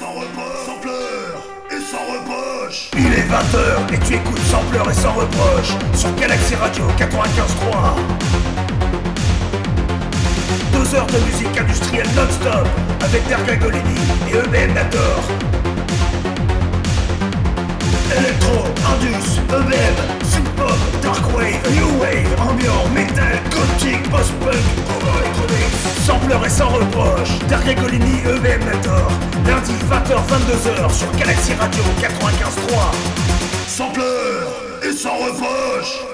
sans reproche, sans pleurs et sans reproche. Il est 20h et tu écoutes sans pleurs et sans reproche sur Galaxy Radio 95.3. Deux heures de musique industrielle non-stop avec Derga Golini et EBM Nator. Electro, Indus, EBM, synth-pop, darkwave, new wave, ambiant, metal, gothic, post-punk, électronique. Sans pleurs et sans reproche, Derga Golini, Nator. Lundi 20h-22h sur Galaxy Radio 95.3. Sans pleurs et sans reproche.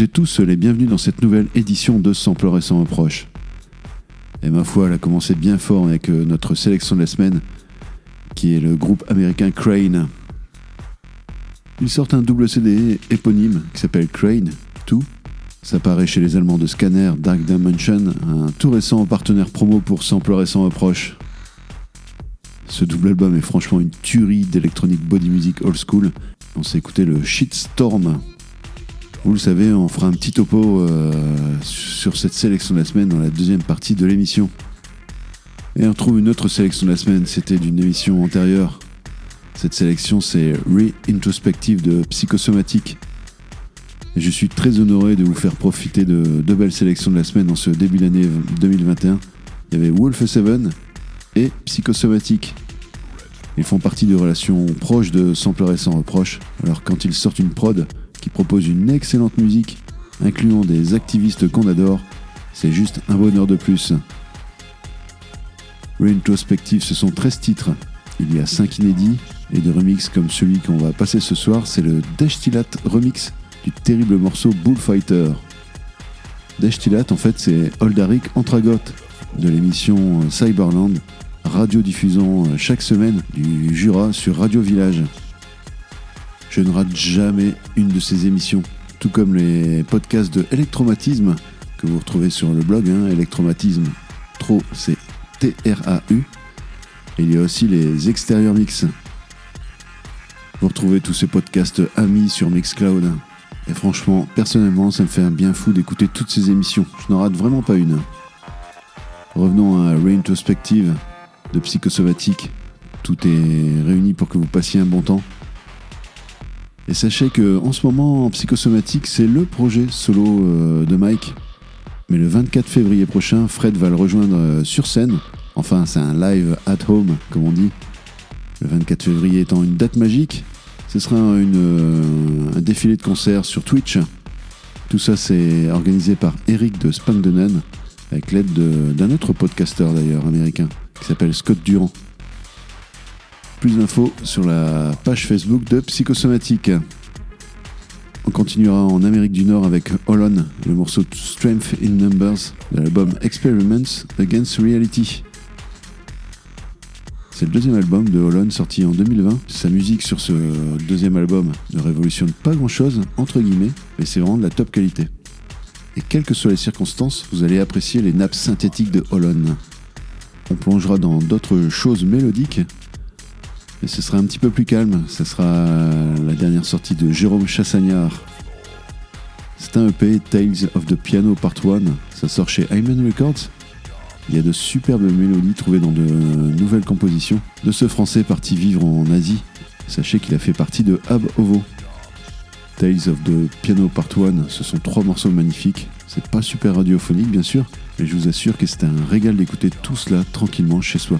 Et tous les bienvenus dans cette nouvelle édition de Sampleur et sans reproche. Et ma foi, elle a commencé bien fort avec euh, notre sélection de la semaine, qui est le groupe américain Crane. Ils sortent un double CD éponyme qui s'appelle Crane 2. Ça paraît chez les Allemands de Scanner Dark Dimension, un tout récent partenaire promo pour Sampleur et sans reproche. Ce double album est franchement une tuerie d'électronique body music old school. On s'est écouté le Shitstorm. Vous le savez, on fera un petit topo euh, sur cette sélection de la semaine dans la deuxième partie de l'émission. Et on retrouve une autre sélection de la semaine, c'était d'une émission antérieure. Cette sélection, c'est Re-Introspective de Psychosomatique. Et je suis très honoré de vous faire profiter de deux belles sélections de la semaine en ce début d'année 2021. Il y avait Wolf 7 et Psychosomatique. Ils font partie de relations proches de Sampler et sans reproche. Alors quand ils sortent une prod qui propose une excellente musique, incluant des activistes qu'on adore, c'est juste un bonheur de plus. Reintrospective, ce sont 13 titres. Il y a 5 inédits et de remix comme celui qu'on va passer ce soir, c'est le Deshtillat remix du terrible morceau Bullfighter. Deshtillat, en fait, c'est Oldaric Antragot de l'émission Cyberland, radio-diffusant chaque semaine du Jura sur Radio Village. Je ne rate jamais une de ces émissions, tout comme les podcasts de Electromatisme que vous retrouvez sur le blog hein, Electromatisme. Trop, c'est T-R-A-U. Il y a aussi les extérieurs mix. Vous retrouvez tous ces podcasts amis sur Mixcloud. Et franchement, personnellement, ça me fait un bien fou d'écouter toutes ces émissions. Je n'en rate vraiment pas une. Revenons à Reintrospective de Psychosomatique. Tout est réuni pour que vous passiez un bon temps. Et sachez que en ce moment, Psychosomatique, c'est le projet solo euh, de Mike. Mais le 24 février prochain, Fred va le rejoindre euh, sur scène. Enfin, c'est un live at home, comme on dit. Le 24 février étant une date magique, ce sera euh, un défilé de concerts sur Twitch. Tout ça, c'est organisé par Eric de Spangdenen, avec l'aide d'un autre podcasteur d'ailleurs américain, qui s'appelle Scott Durand. Plus d'infos sur la page Facebook de Psychosomatique. On continuera en Amérique du Nord avec Holon, le morceau Strength in Numbers de l'album Experiments Against Reality. C'est le deuxième album de Holon sorti en 2020. Sa musique sur ce deuxième album ne révolutionne pas grand chose, entre guillemets, mais c'est vraiment de la top qualité. Et quelles que soient les circonstances, vous allez apprécier les nappes synthétiques de Holon. On plongera dans d'autres choses mélodiques, ce sera un petit peu plus calme. Ce sera la dernière sortie de Jérôme Chassagnard. C'est un EP Tales of the Piano Part 1. Ça sort chez Hyman Records il y a de superbes mélodies trouvées dans de nouvelles compositions de ce français parti vivre en Asie. Sachez qu'il a fait partie de Ab Ovo. Tales of the Piano Part 1, ce sont trois morceaux magnifiques. C'est pas super radiophonique bien sûr, mais je vous assure que c'est un régal d'écouter tout cela tranquillement chez soi.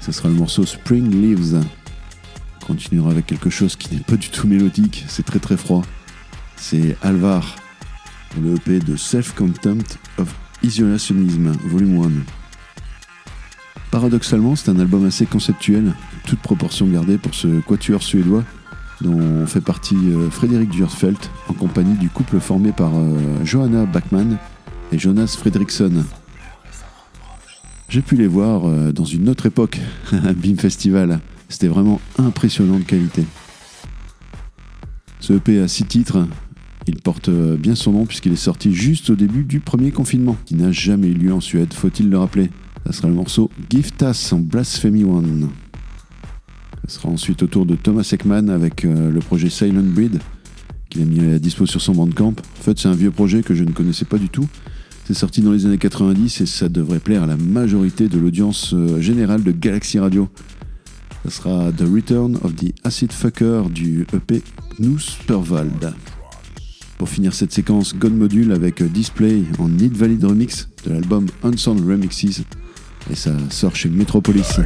Ce sera le morceau Spring Leaves. On continuera avec quelque chose qui n'est pas du tout mélodique, c'est très très froid. C'est Alvar, le EP de Self Contempt of Isolationisme, volume 1. Paradoxalement, c'est un album assez conceptuel, toute proportion gardée pour ce quatuor suédois dont fait partie euh, Frédéric Dürfelt en compagnie du couple formé par euh, Johanna Bachmann et Jonas Fredriksson. J'ai pu les voir euh, dans une autre époque, à BIM Festival. C'était vraiment impressionnant de qualité. Ce EP a six titres. Il porte bien son nom puisqu'il est sorti juste au début du premier confinement, qui n'a jamais eu lieu en Suède, faut-il le rappeler. Ça sera le morceau Gift Us en Blasphemy One. Ce sera ensuite au tour de Thomas Ekman avec euh, le projet Silent Breed qu'il a mis à dispo sur son bandcamp. En fait, c'est un vieux projet que je ne connaissais pas du tout. C'est sorti dans les années 90 et ça devrait plaire à la majorité de l'audience euh, générale de Galaxy Radio. Ce sera The Return of the Acid Fucker du EP Gnus Pervald. Pour finir cette séquence, God Module avec Display en Need Valid Remix de l'album Unsound Remixes et ça sort chez Metropolis.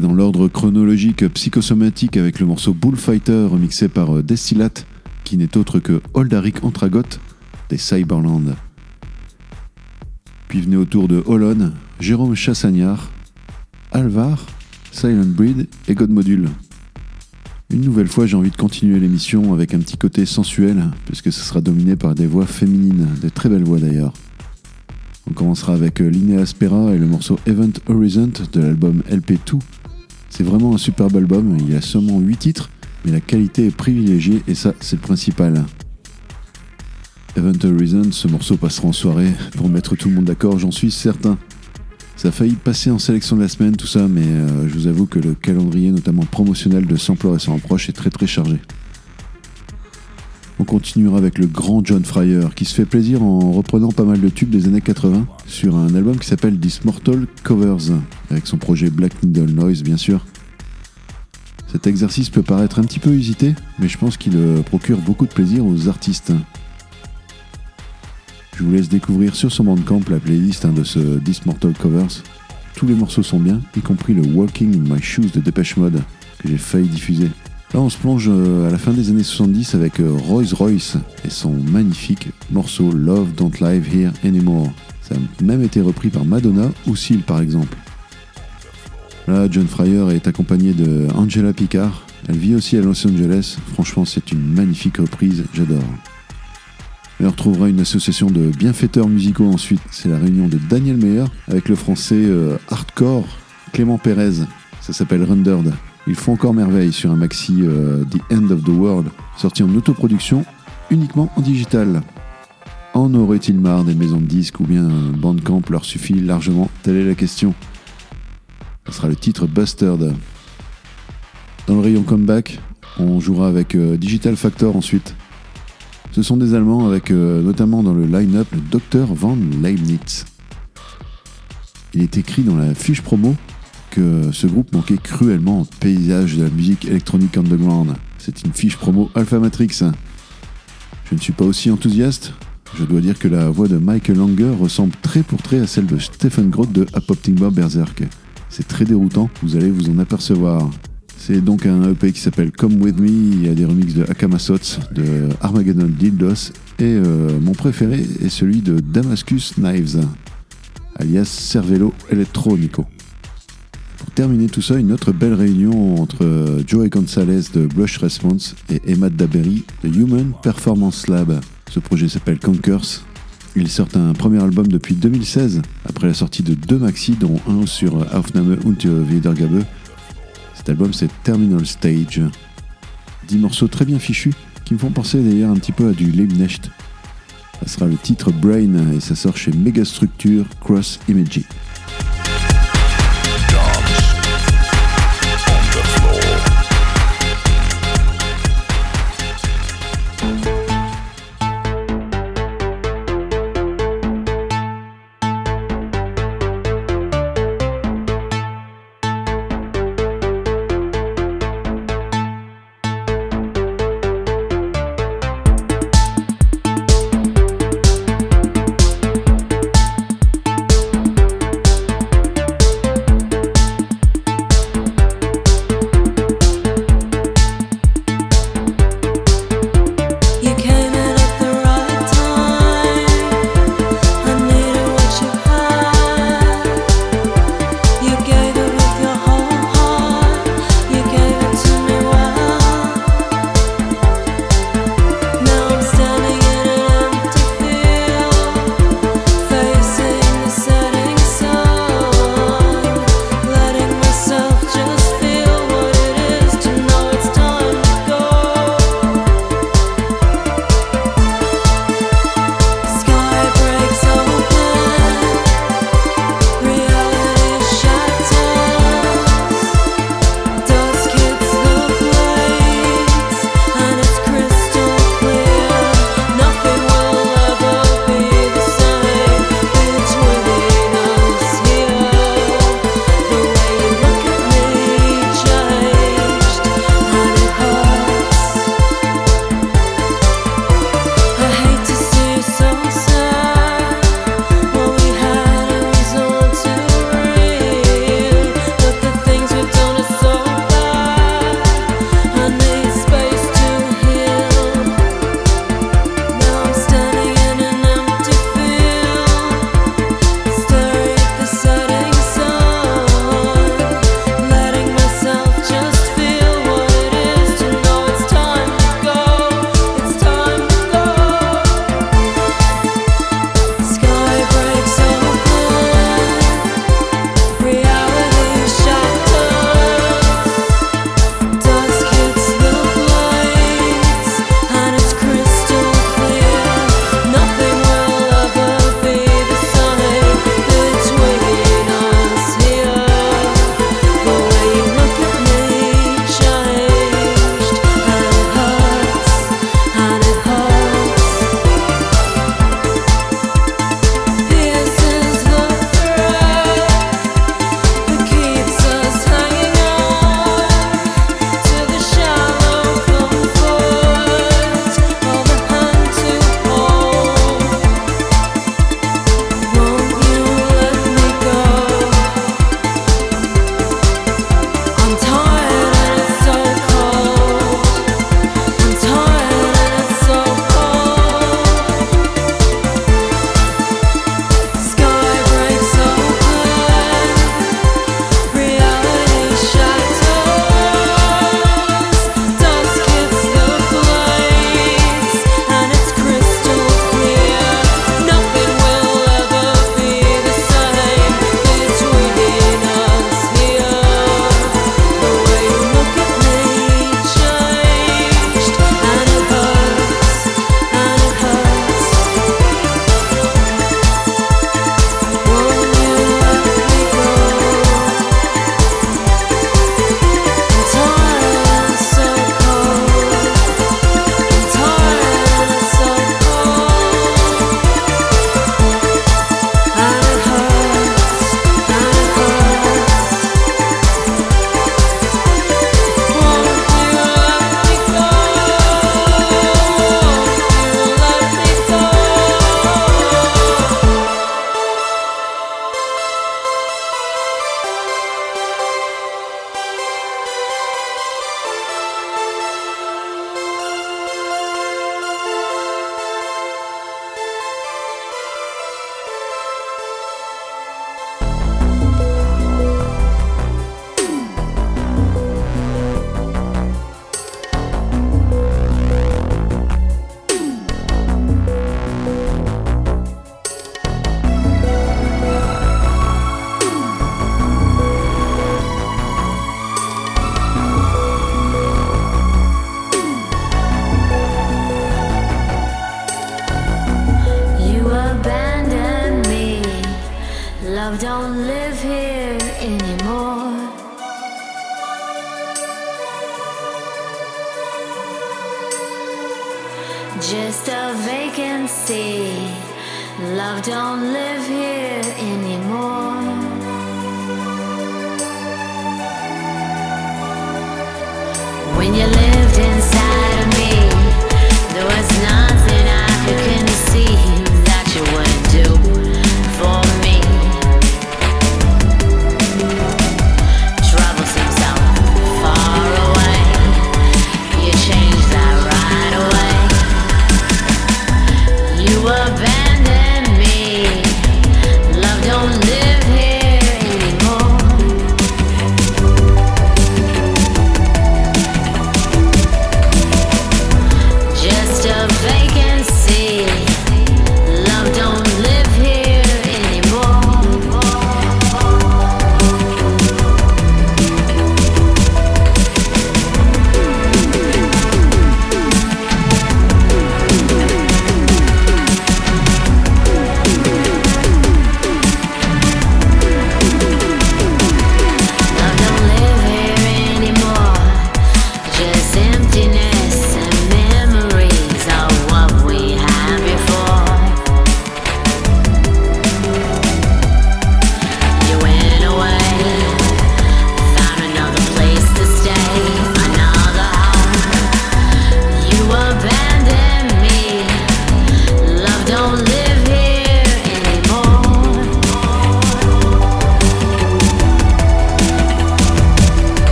Dans l'ordre chronologique psychosomatique avec le morceau Bullfighter remixé par euh, Destillat, qui n'est autre que Holdaric Antragot des Cyberland. Puis venait autour de Holon, Jérôme Chassagnard, Alvar, Silent Breed et God Module. Une nouvelle fois, j'ai envie de continuer l'émission avec un petit côté sensuel, puisque ce sera dominé par des voix féminines, de très belles voix d'ailleurs. On commencera avec euh, Linnea Aspera et le morceau Event Horizon de l'album LP2. C'est vraiment un superbe album, il y a seulement 8 titres, mais la qualité est privilégiée et ça, c'est le principal. Event Horizon, ce morceau passera en soirée pour mettre tout le monde d'accord, j'en suis certain. Ça a failli passer en sélection de la semaine, tout ça, mais euh, je vous avoue que le calendrier, notamment promotionnel de Sampler et son approche, est très très chargé. On continuera avec le grand John Fryer, qui se fait plaisir en reprenant pas mal de tubes des années 80 sur un album qui s'appelle This Mortal Covers, avec son projet Black Needle Noise, bien sûr. Cet exercice peut paraître un petit peu usité, mais je pense qu'il euh, procure beaucoup de plaisir aux artistes. Je vous laisse découvrir sur son bandcamp la playlist hein, de ce This Mortal Covers. Tous les morceaux sont bien, y compris le Walking in My Shoes de Depeche Mode, que j'ai failli diffuser. Là, on se plonge euh, à la fin des années 70 avec euh, Royce Royce et son magnifique morceau Love Don't Live Here Anymore. Ça a même été repris par Madonna ou Seal par exemple. Là, John Fryer est accompagné de Angela Picard. Elle vit aussi à Los Angeles. Franchement, c'est une magnifique reprise, j'adore. On retrouvera une association de bienfaiteurs musicaux ensuite. C'est la réunion de Daniel Meyer avec le français euh, hardcore Clément Pérez. Ça s'appelle Rendered. Ils font encore merveille sur un maxi euh, The End of the World, sorti en autoproduction uniquement en digital. En aurait-il marre des maisons de disques ou bien Bandcamp leur suffit largement Telle est la question. Ce sera le titre Busted. Dans le rayon comeback, on jouera avec euh, Digital Factor ensuite. Ce sont des Allemands avec euh, notamment dans le line-up le Dr Van Leibniz. Il est écrit dans la fiche promo que ce groupe manquait cruellement au paysage de la musique électronique underground. C'est une fiche promo Alpha Matrix. Je ne suis pas aussi enthousiaste. Je dois dire que la voix de Michael Langer ressemble très pour très à celle de Stephen Groth de Apopting Bob Berserk. C'est très déroutant, vous allez vous en apercevoir. C'est donc un EP qui s'appelle Come With Me, il y a des remixes de Akamasots, de Armageddon Dildos, et euh, mon préféré est celui de Damascus Knives, alias Cervelo Electronico. Terminer tout ça, une autre belle réunion entre euh, Joey Gonzalez de Blush Response et Emma Daberry de Human Performance Lab. Ce projet s'appelle Conkers. Ils sortent un premier album depuis 2016, après la sortie de deux maxi, dont un sur Aufnahme und Wiedergabe, cet album, c'est Terminal Stage. 10 morceaux très bien fichus qui me font penser d'ailleurs un petit peu à du Leibnicht. Ça sera le titre Brain et ça sort chez Megastructure Cross Imaging.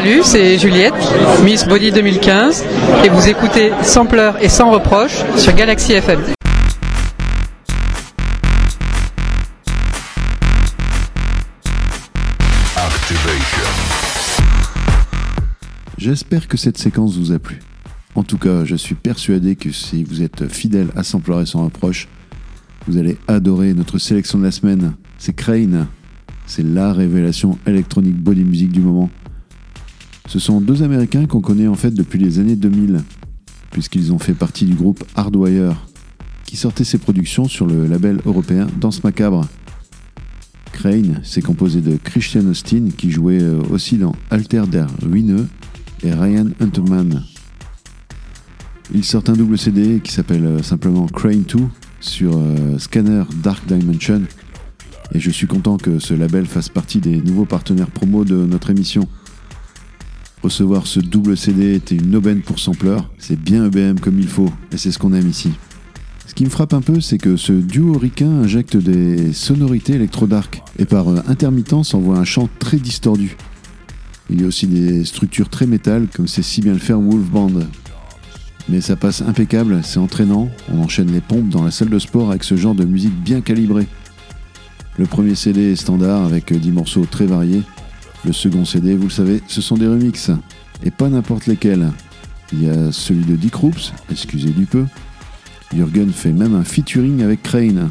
Salut, c'est Juliette, Miss Body 2015, et vous écoutez Sans pleurs et sans reproches sur Galaxy FM. J'espère que cette séquence vous a plu. En tout cas, je suis persuadé que si vous êtes fidèle à Sans pleurer sans reproche, vous allez adorer notre sélection de la semaine c'est Crane. C'est la révélation électronique body music du moment. Ce sont deux Américains qu'on connaît en fait depuis les années 2000, puisqu'ils ont fait partie du groupe Hardwire, qui sortait ses productions sur le label européen Danse Macabre. Crane s'est composé de Christian Austin, qui jouait euh, aussi dans Alter der Ruineux, et Ryan Hunterman. Ils sortent un double CD qui s'appelle euh, simplement Crane 2 sur euh, Scanner Dark Dimension. Et je suis content que ce label fasse partie des nouveaux partenaires promo de notre émission. Recevoir ce double CD était une aubaine pour Sampler, c'est bien EBM comme il faut, et c'est ce qu'on aime ici. Ce qui me frappe un peu, c'est que ce duo ricain injecte des sonorités électro-dark, et par euh, intermittence envoie un chant très distordu. Il y a aussi des structures très métal, comme c'est si bien le faire Wolf Band. Mais ça passe impeccable, c'est entraînant, on enchaîne les pompes dans la salle de sport avec ce genre de musique bien calibrée. Le premier CD est standard avec 10 morceaux très variés. Le second CD, vous le savez, ce sont des remixes. Et pas n'importe lesquels. Il y a celui de Dick Roops, excusez du peu. Jürgen fait même un featuring avec Crane.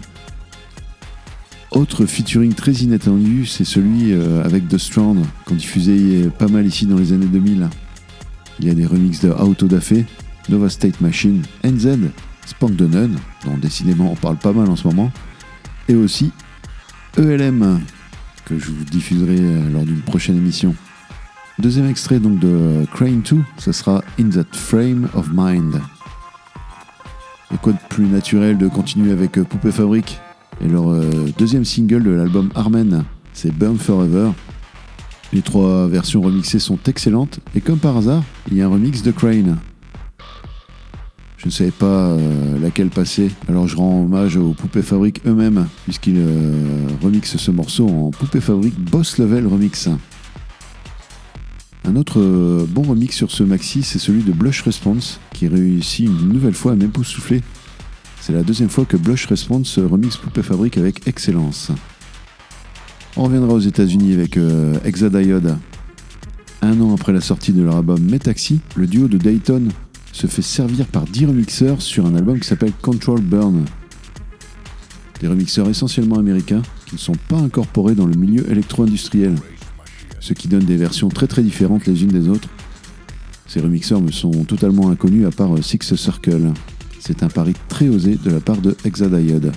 Autre featuring très inattendu, c'est celui euh, avec The Strand, qu'on diffusait pas mal ici dans les années 2000. Il y a des remixes de Autodafé, Nova State Machine, NZ, Spank the Nun, dont décidément on parle pas mal en ce moment, et aussi ELM, que je vous diffuserai euh, lors d'une prochaine émission. Deuxième extrait donc de Crane 2, ce sera In That Frame of Mind. Et quoi de plus naturel de continuer avec euh, Poupée Fabrique et leur euh, deuxième single de l'album Armen, c'est Burn Forever. Les trois versions remixées sont excellentes et comme par hasard, il y a un remix de Crane. Je ne savais pas euh, laquelle passer, alors je rends hommage aux Poupées Fabrique eux-mêmes, puisqu'ils euh, remixent ce morceau en Poupée Fabrique Boss Level Remix. Un autre euh, bon remix sur ce maxi, c'est celui de Blush Response, qui réussit une nouvelle fois à m'époustoufler. C'est la deuxième fois que Blush Response remixe Poupée Fabrique avec excellence. On reviendra aux États-Unis avec euh, Exadiode. Un an après la sortie de leur album Metaxi, le duo de Dayton se fait servir par 10 remixeurs sur un album qui s'appelle Control Burn. Des remixeurs essentiellement américains qui ne sont pas incorporés dans le milieu électro-industriel, ce qui donne des versions très très différentes les unes des autres. Ces remixeurs me sont totalement inconnus à part euh, Six Circle. C'est un pari très osé de la part de Exadiode.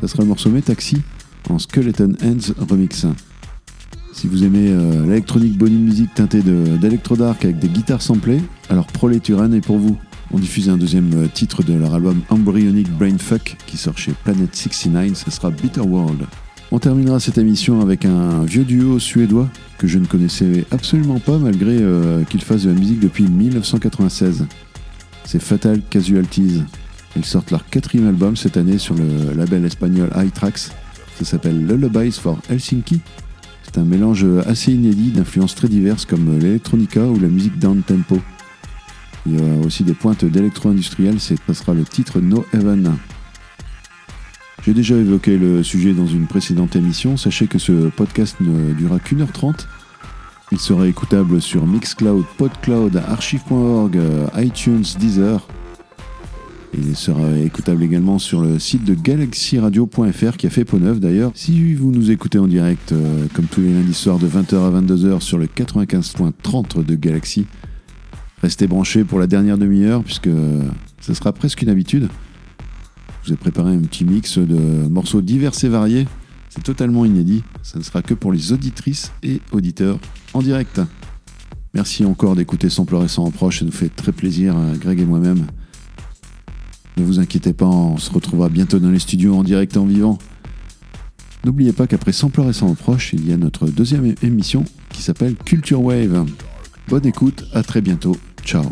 Ça sera le morceau Metaxi en Skeleton Hands Remix. Si vous aimez euh, l'électronique body music teintée d'électro dark avec des guitares samplées, alors Proleturan est pour vous. On diffuse un deuxième euh, titre de leur album Embryonic Brainfuck qui sort chez Planet 69, ce sera Bitter World. On terminera cette émission avec un vieux duo suédois que je ne connaissais absolument pas malgré euh, qu'ils fassent de la musique depuis 1996. C'est Fatal Casualties. Ils sortent leur quatrième album cette année sur le label espagnol iTrax. Ça s'appelle Lullabies for Helsinki. C'est un mélange assez inédit d'influences très diverses comme l'électronica ou la musique down tempo. Il y a aussi des pointes d'électro-industriel, c'est- ça sera le titre No Heaven. J'ai déjà évoqué le sujet dans une précédente émission, sachez que ce podcast ne durera qu'une heure trente. Il sera écoutable sur Mixcloud, Podcloud, Archive.org, iTunes, Deezer. Il sera écoutable également sur le site de galaxyradio.fr qui a fait peau neuve d'ailleurs. Si vous nous écoutez en direct, euh, comme tous les lundis soirs de 20h à 22h sur le 95.30 de Galaxy, restez branchés pour la dernière demi-heure puisque euh, ce sera presque une habitude. Je vous ai préparé un petit mix de morceaux divers et variés. C'est totalement inédit. Ça ne sera que pour les auditrices et auditeurs en direct. Merci encore d'écouter Sans pleurer sans reproche. Ça nous fait très plaisir, euh, Greg et moi-même. Ne vous inquiétez pas, on se retrouvera bientôt dans les studios en direct et en vivant. N'oubliez pas qu'après Sans pleurer sans reproche, il y a notre deuxième émission qui s'appelle Culture Wave. Bonne écoute, à très bientôt. Ciao.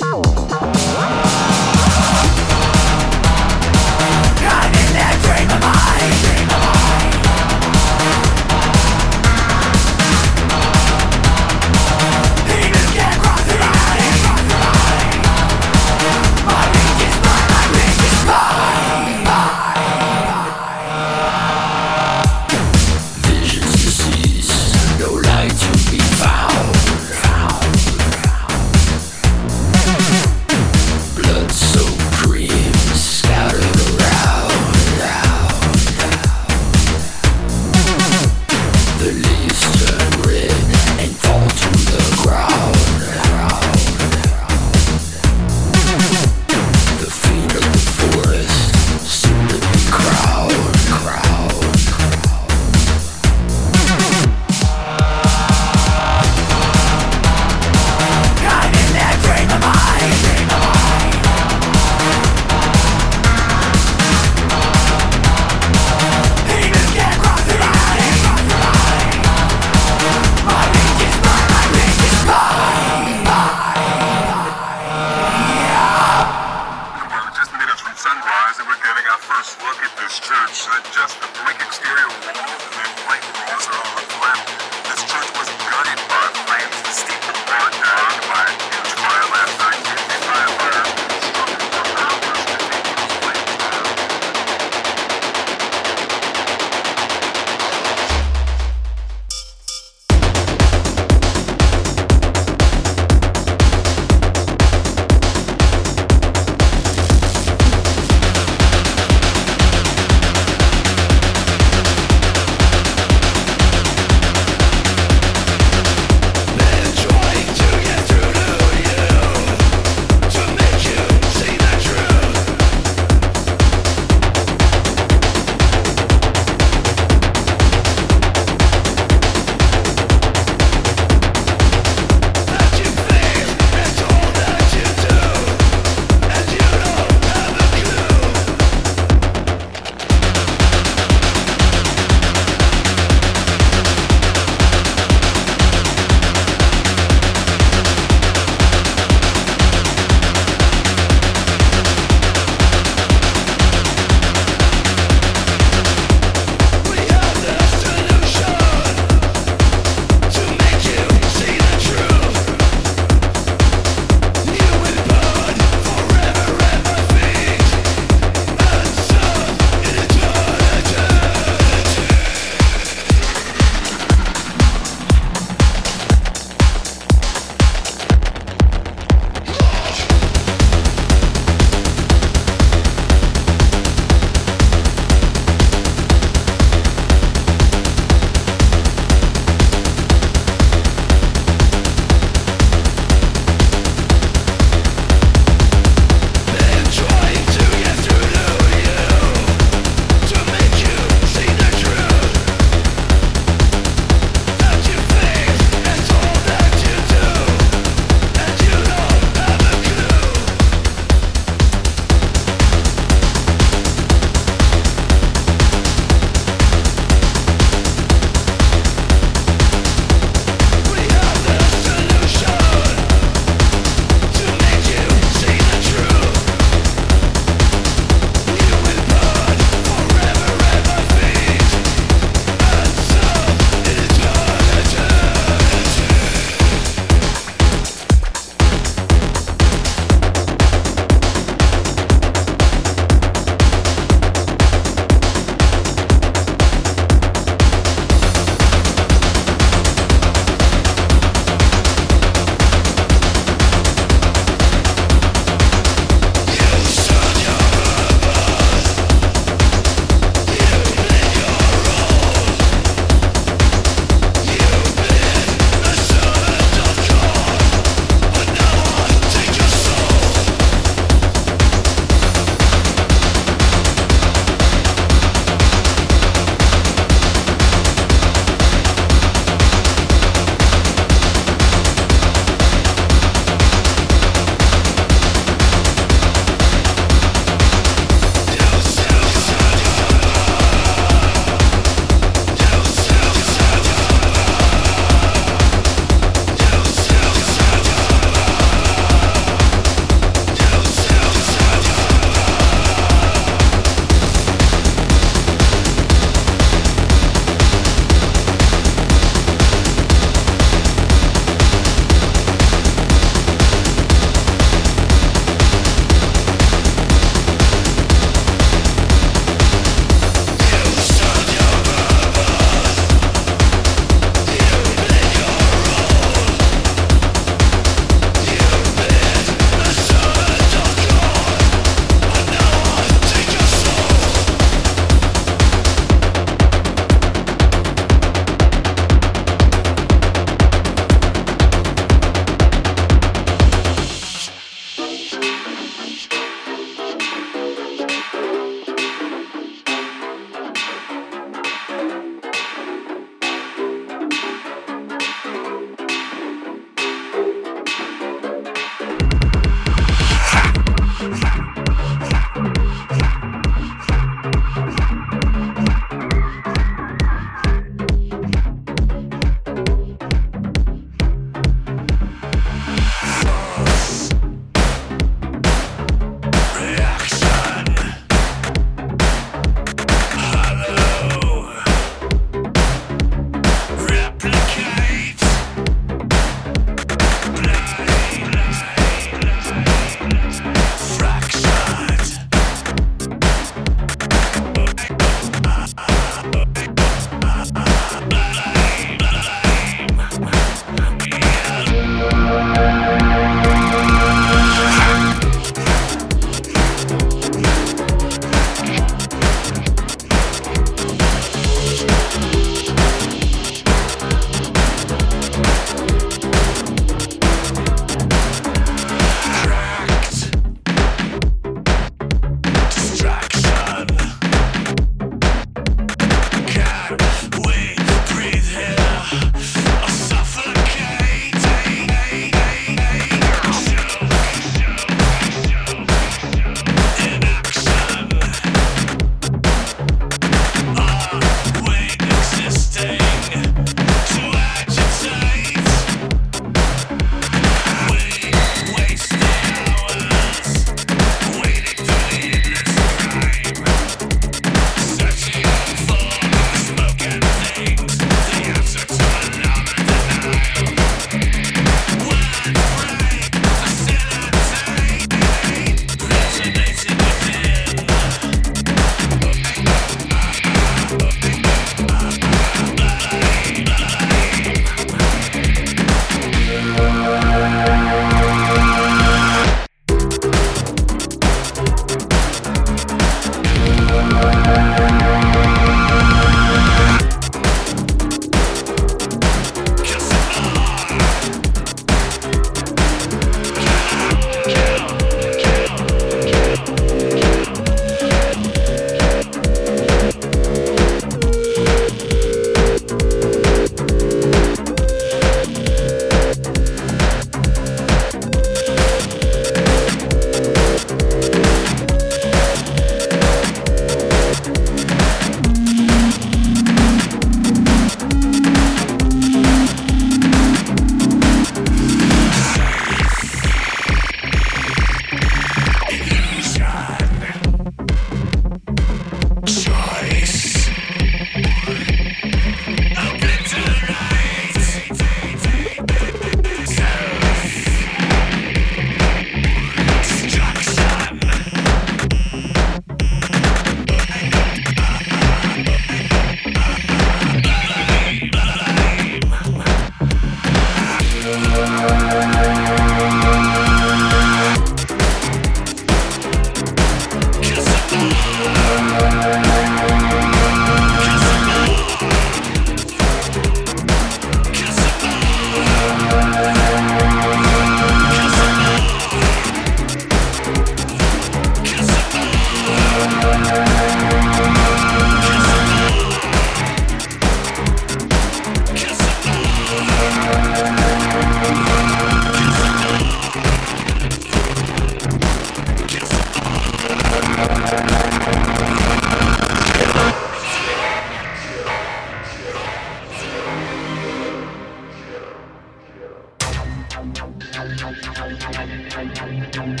Thank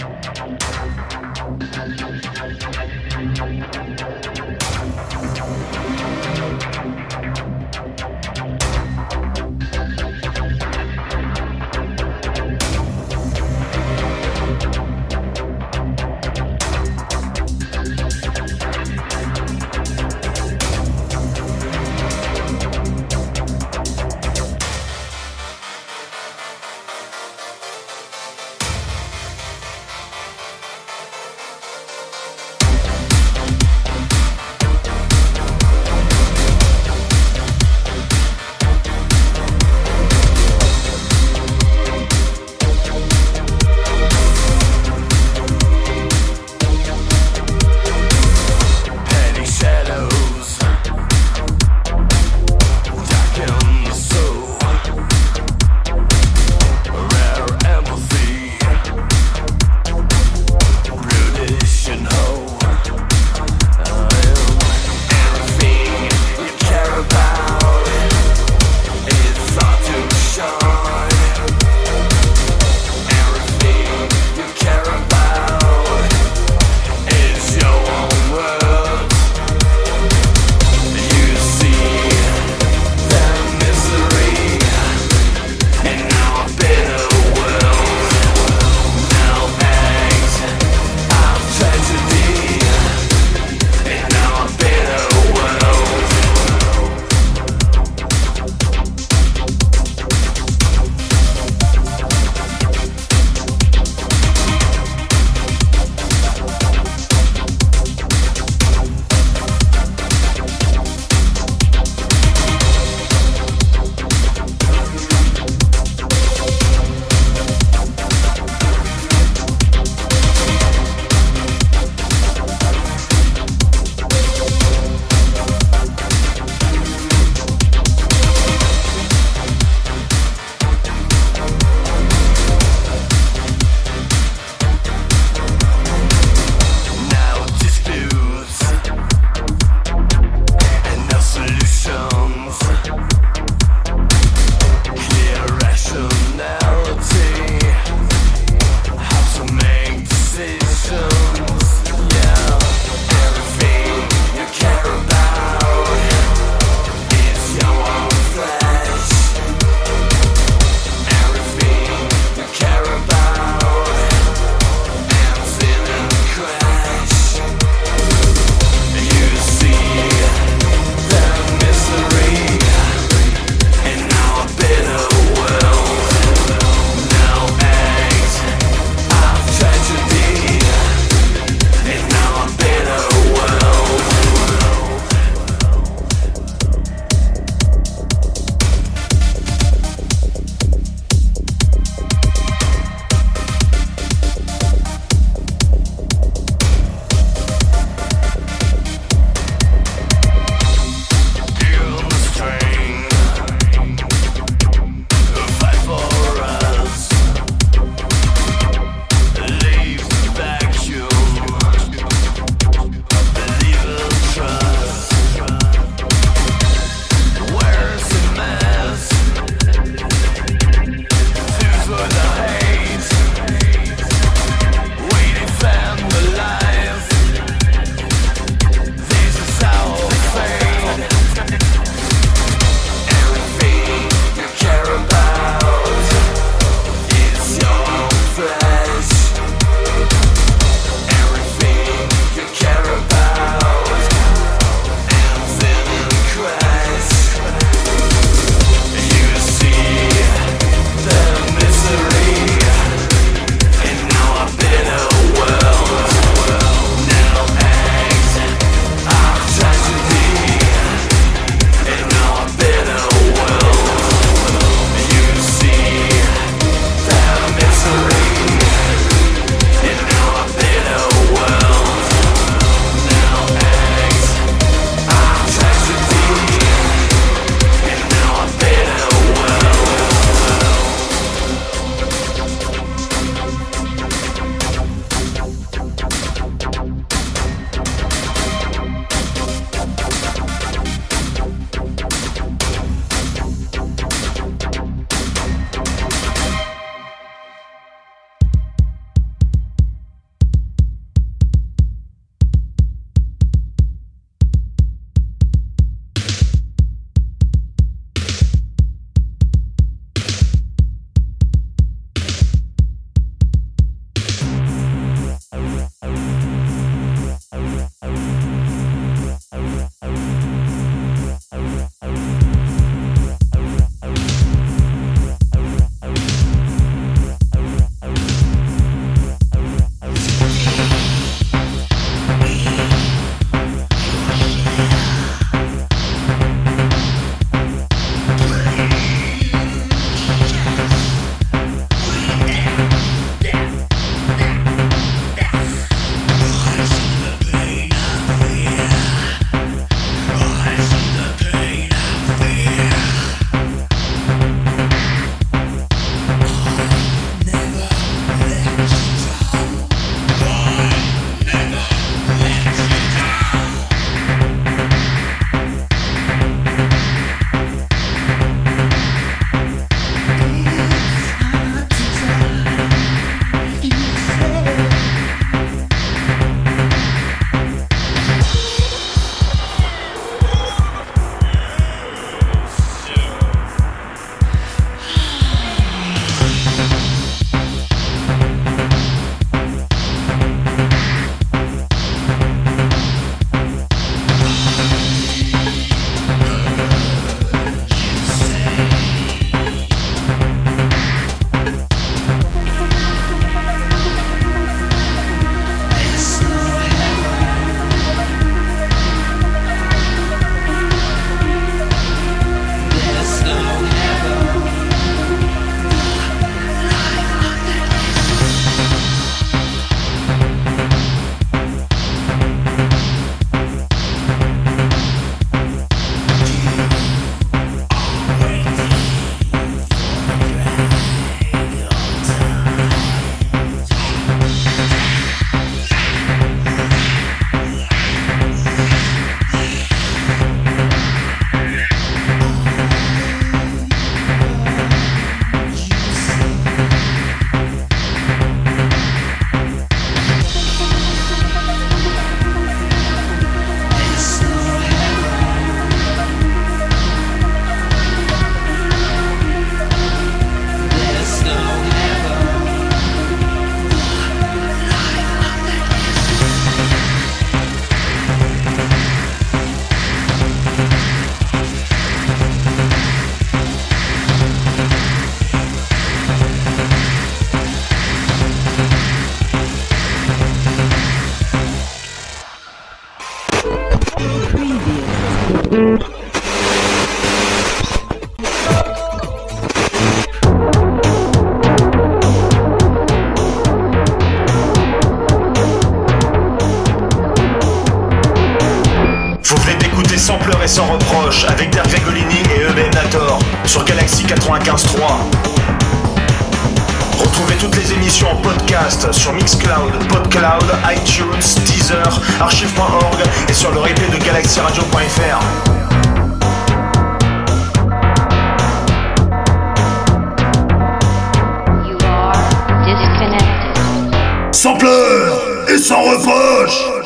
you. Sur Galaxy 95.3. Retrouvez toutes les émissions en podcast sur Mixcloud, Podcloud, iTunes, Deezer, archive.org et sur le replay de galaxyradio.fr. You are disconnected. Sans pleurs et sans reproche